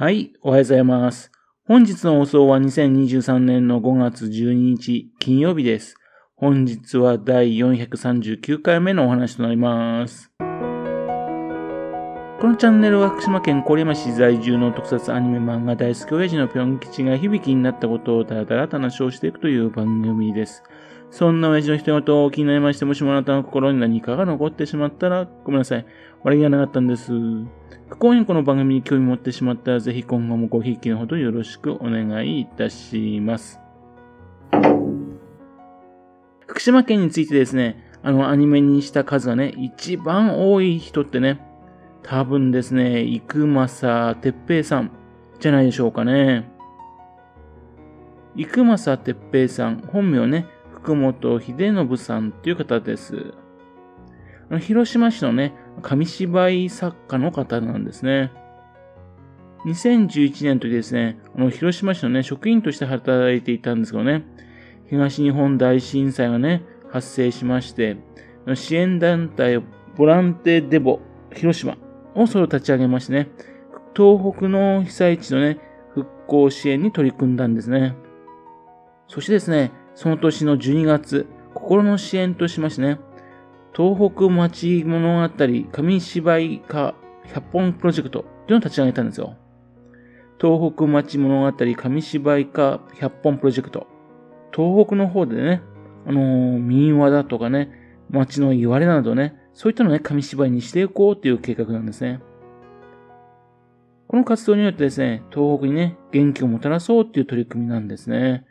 はい、おはようございます。本日の放送は2023年の5月12日金曜日です。本日は第439回目のお話となります。このチャンネルは福島県郡山市在住の特撮アニメ漫画大好き親父のぴょん吉が響きになったことをだらだらと話をしていくという番組です。そんな親父の人事を気になりまして、もしもあなたの心に何かが残ってしまったら、ごめんなさい。悪気がなかったんです。不幸にこの番組に興味持ってしまったら、ぜひ今後もごひいきのほどよろしくお願いいたします。福島県についてですね、あの、アニメにした数がね、一番多い人ってね、多分ですね、生政哲平さんじゃないでしょうかね。生政哲平さん、本名ね、福本秀信さんっていう方です。広島市のね、紙芝居作家の方なんですね。2011年の時ですね、あの広島市のね、職員として働いていたんですけどね、東日本大震災がね、発生しまして、支援団体ボランティデボ広島をそれを立ち上げましてね、東北の被災地のね、復興支援に取り組んだんですね。そしてですね、その年の12月、心の支援としましてね、東北町物語紙芝居化100本プロジェクトというのを立ち上げたんですよ。東北町物語紙芝居化100本プロジェクト。東北の方でね、あのー、民話だとかね、町の言われなどね、そういったのをね、紙芝居にしていこうという計画なんですね。この活動によってですね、東北にね、元気をもたらそうっていう取り組みなんですね。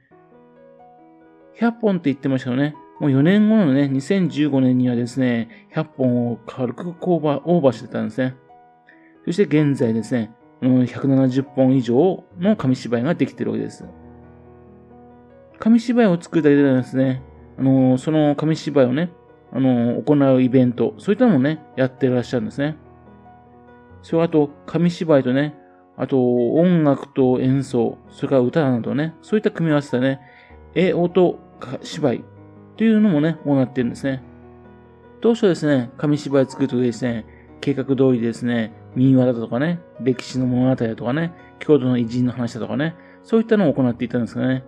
100本って言ってましたよね。もう4年後のね、2015年にはですね、100本を軽くオーバーオーバーしてたんですね。そして現在ですね、170本以上の紙芝居ができてるわけです。紙芝居を作るだけではですね、あのその紙芝居をね、あの行うイベント、そういったのもね、やってらっしゃるんですね。それあと、紙芝居とね、あと、音楽と演奏、それから歌などね、そういった組み合わせたね、絵、音、芝居というのもね、行ってるんですね。当初ですね、紙芝居作るときですね、計画通りですね、民話だとかね、歴史の物語だとかね、郷土の偉人の話だとかね、そういったのを行っていたんですがね、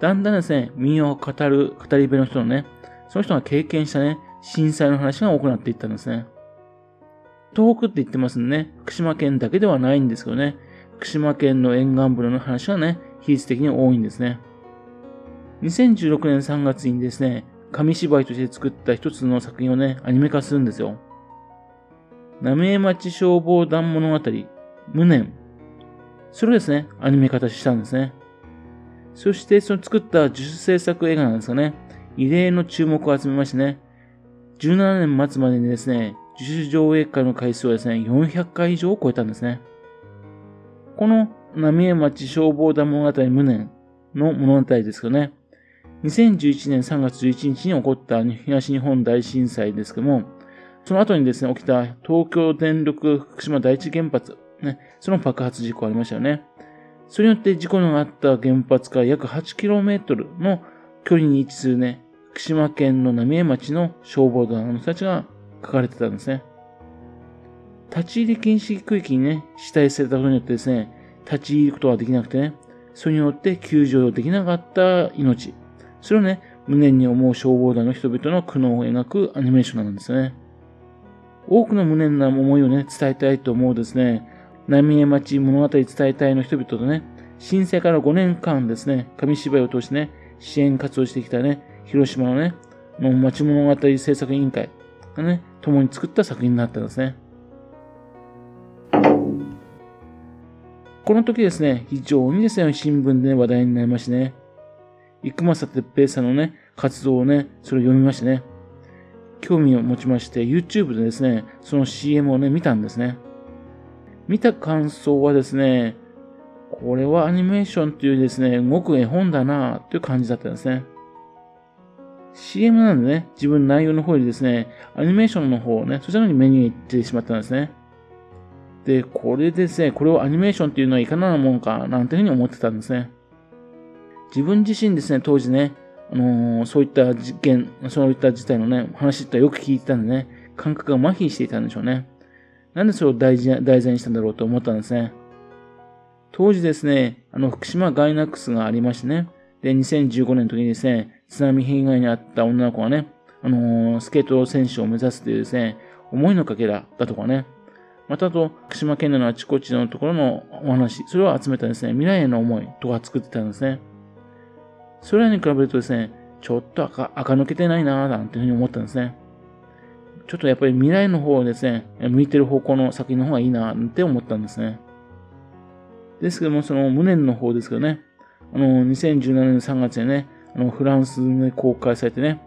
だんだんですね、民話を語る語り部の人のね、その人が経験したね、震災の話が行っていったんですね。東北って言ってますんでね、福島県だけではないんですけどね、福島県の沿岸部の話がね、比率的に多いんですね。2016年3月にですね、紙芝居として作った一つの作品をね、アニメ化するんですよ。浪江町消防団物語、無念。それをですね、アニメ化したんですね。そして、その作った自主制作映画なんですがね、異例の注目を集めましてね、17年末までにですね、自主上映会の回数はですね、400回以上を超えたんですね。この浪江町消防団物語無念の物語ですけどね、2011年3月11日に起こった東日本大震災ですけども、その後にですね、起きた東京電力福島第一原発、ね、その爆発事故ありましたよね。それによって事故のあった原発から約 8km の距離に位置するね、福島県の浪江町の消防団の人たちが書かれてたんですね。立ち入り禁止区域にね、指定されたことによってですね、立ち入ることができなくてね、それによって救助できなかった命、それをね、無念に思う消防団の人々の苦悩を描くアニメーションなんですね。多くの無念な思いをね、伝えたいと思うですね、浪江町物語伝えたいの人々とね、震災から5年間ですね、紙芝居を通してね、支援活動してきたね、広島のね、の町物語制作委員会がね、共に作った作品になったんですね。この時ですね、非常にですね、新聞で、話題になりましてね、生政哲平さんのね、活動をね、それを読みましてね、興味を持ちまして、YouTube でですね、その CM をね、見たんですね。見た感想はですね、これはアニメーションというですね、動く絵本だなという感じだったんですね。CM なんでね、自分内容の方にですね、アニメーションの方をね、そちらの方に目に行ってしまったんですね。で、これですね、これをアニメーションっていうのはいかなもんか、なんていうふうに思ってたんですね。自分自身ですね、当時ね、あのー、そういった事件、そういった事態のね、話ってよく聞いてたんでね、感覚が麻痺していたんでしょうね。なんでそれを題材にしたんだろうと思ったんですね。当時ですね、あの、福島ガイナックスがありましてね、で、2015年の時にですね、津波被害に遭った女の子がね、あのー、スケート選手を目指すというですね、思いのかけらだとかね、またあと、福島県内のあちこちのところのお話、それを集めたですね、未来への思いとか作ってたんですね。それらに比べるとですね、ちょっと赤赤抜けてないなぁなんていうふうに思ったんですね。ちょっとやっぱり未来の方をですね、向いてる方向の作品の方がいいなぁって思ったんですね。ですけども、その無念の方ですけどね、あの、2017年3月にね、あの、フランスで公開されてね、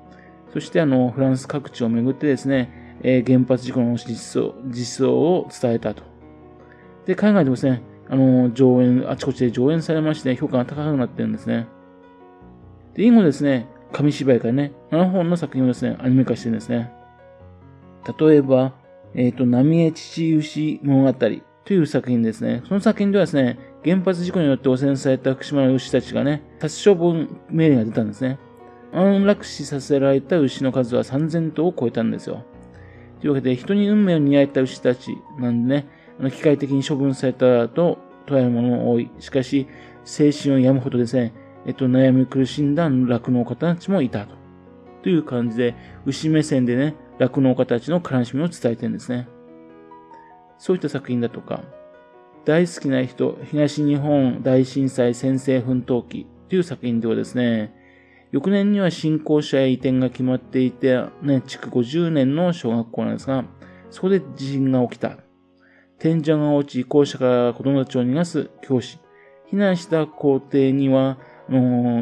そしてあの、フランス各地を巡ってですね、えー、原発事故の実相実相を伝えたと。で、海外でもですね、あの、上演、あちこちで上演されまして、評価が高くなってるんですね。で、以後ですね、紙芝居からね、7本の作品をですね、アニメ化してるんですね。例えば、えっ、ー、と、浪江父牛物語という作品ですね。その作品ではですね、原発事故によって汚染された福島の牛たちがね、殺処分命令が出たんですね。安楽死させられた牛の数は3000頭を超えたんですよ。というわけで、人に運命を担えた牛たちなんでね、あの機械的に処分されたと捉えるものが多い。しかし、精神を病むほどですね、えっと、悩み苦しんだ酪農家たちもいたと。という感じで、牛目線でね、酪農家たちの悲しみを伝えてるんですね。そういった作品だとか、大好きな人、東日本大震災先制奮闘記という作品ではですね、翌年には新校舎へ移転が決まっていて、ね、築50年の小学校なんですが、そこで地震が起きた。天井が落ち、校舎から子供たちを逃がす教師。避難した校庭には、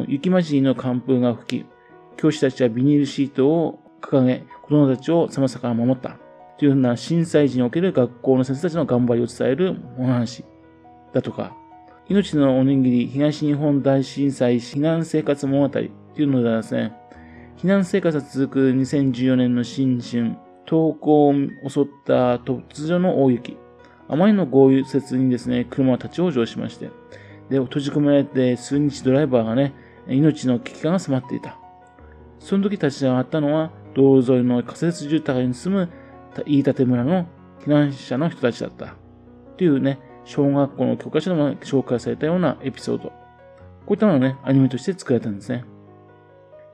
雪混じりの寒風が吹き、教師たちはビニールシートを掲げ、子供たちを寒さから守った。というような震災時における学校の先生たちの頑張りを伝えるお話だとか、命のおにぎり東日本大震災避難生活物語というのではですね、避難生活が続く2014年の新春、東港を襲った突如の大雪、あまりの豪雪にですね、車は立ち往生しまして、で、閉じ込められて数日ドライバーがね、命の危機感が迫っていた。その時立ち上がったのは、道路沿いの仮設住宅に住む飯舘村の避難者の人たちだった。というね、小学校の教科書でも紹介されたようなエピソード。こういったのがね、アニメとして作られたんですね。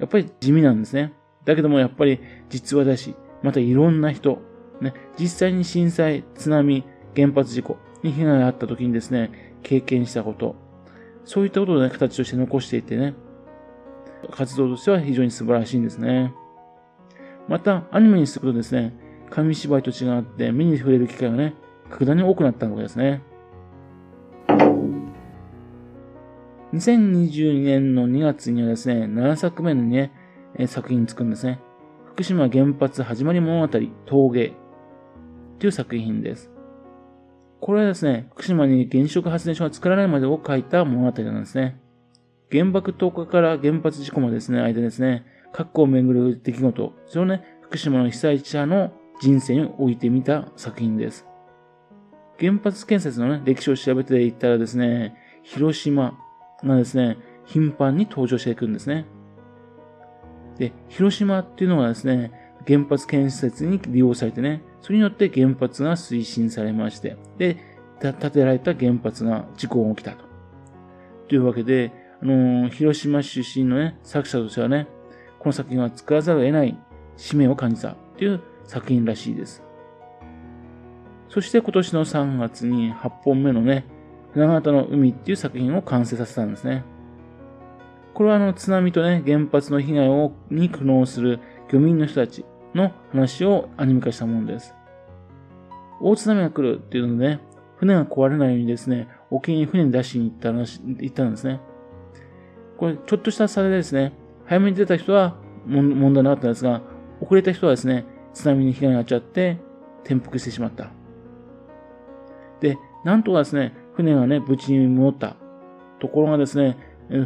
やっぱり地味なんですね。だけどもやっぱり実話だし、またいろんな人、ね、実際に震災、津波、原発事故に被害があった時にですね、経験したこと、そういったことをね、形として残していてね、活動としては非常に素晴らしいんですね。また、アニメにするとですね、紙芝居と違って目に触れる機会がね、格段に多くなったわけですね。2022年の2月にはですね、7作目のね、作品作るんですね。福島原発始まり物語、陶芸という作品です。これはですね、福島に原子力発電所が作られるまでを書いた物語なんですね。原爆投下から原発事故までですね、間ですね、核をめぐる出来事、それをね、福島の被災者の人生に置いてみた作品です。原発建設のね、歴史を調べていったらですね、広島がですね、頻繁に登場していくんですね。で、広島っていうのはですね、原発建設に利用されてね、それによって原発が推進されまして、で、建てられた原発が事故が起きたと。というわけで、あのー、広島出身のね、作者としてはね、この作品は作らざるを得ない使命を感じたという作品らしいです。そして今年の3月に8本目のね、船形の海っていう作品を完成させたんですね。これはあの津波とね、原発の被害をに苦悩する漁民の人たちの話をアニメ化したものです。大津波が来るっていうのでね、船が壊れないようにですね、沖に船に出しに行った話、行ったんですね。これ、ちょっとした差でですね、早めに出た人は問題なかったんですが、遅れた人はですね、津波に被害が遭っちゃって転覆してしまった。で、なんとかですね、船がね、無事に戻った。ところがですね、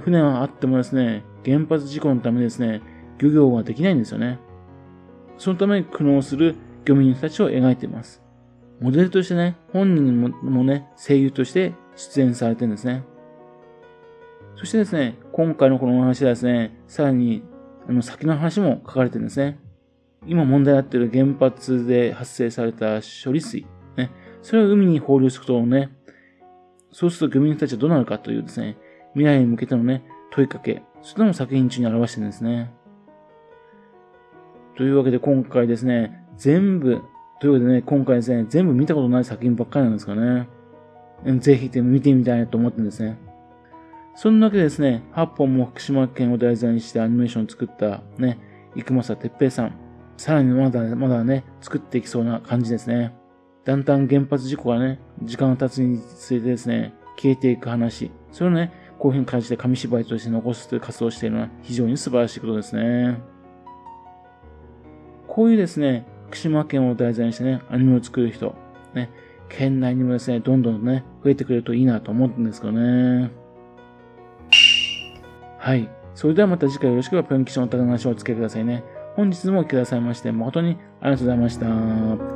船があってもですね、原発事故のためですね、漁業ができないんですよね。そのために苦悩する漁民たちを描いています。モデルとしてね、本人もね、声優として出演されてるんですね。そしてですね、今回のこのお話はですね、さらに、あの、先の話も書かれてるんですね。今問題になっている原発で発生された処理水、ね、それを海に放流することをね、そうすると漁民たちはどうなるかというですね、未来に向けてのね、問いかけ、それとも作品中に表してるんですね。というわけで今回ですね、全部、というわけでね、今回ですね、全部見たことない作品ばっかりなんですかね。ぜひ見てみたいなと思ってるんですね。そんなわけでですね、8本も福島県を題材にしてアニメーションを作ったね、生政哲平さん、さらにまだまだね、作っていきそうな感じですね。だんだん原発事故がね、時間が経つにつれてですね、消えていく話、それをね、こういうふうに感じて紙芝居として残すという活動をしているのは非常に素晴らしいことですね。こういうですね、福島県を題材にしてね、アニメを作る人、ね、県内にもですね、どんどんね、増えてくれるといいなと思うんですけどね。はい。それではまた次回よろしければぴょん吉のお話をお付けくださいね。本日もお聞きくださいまして、誠にありがとうございました。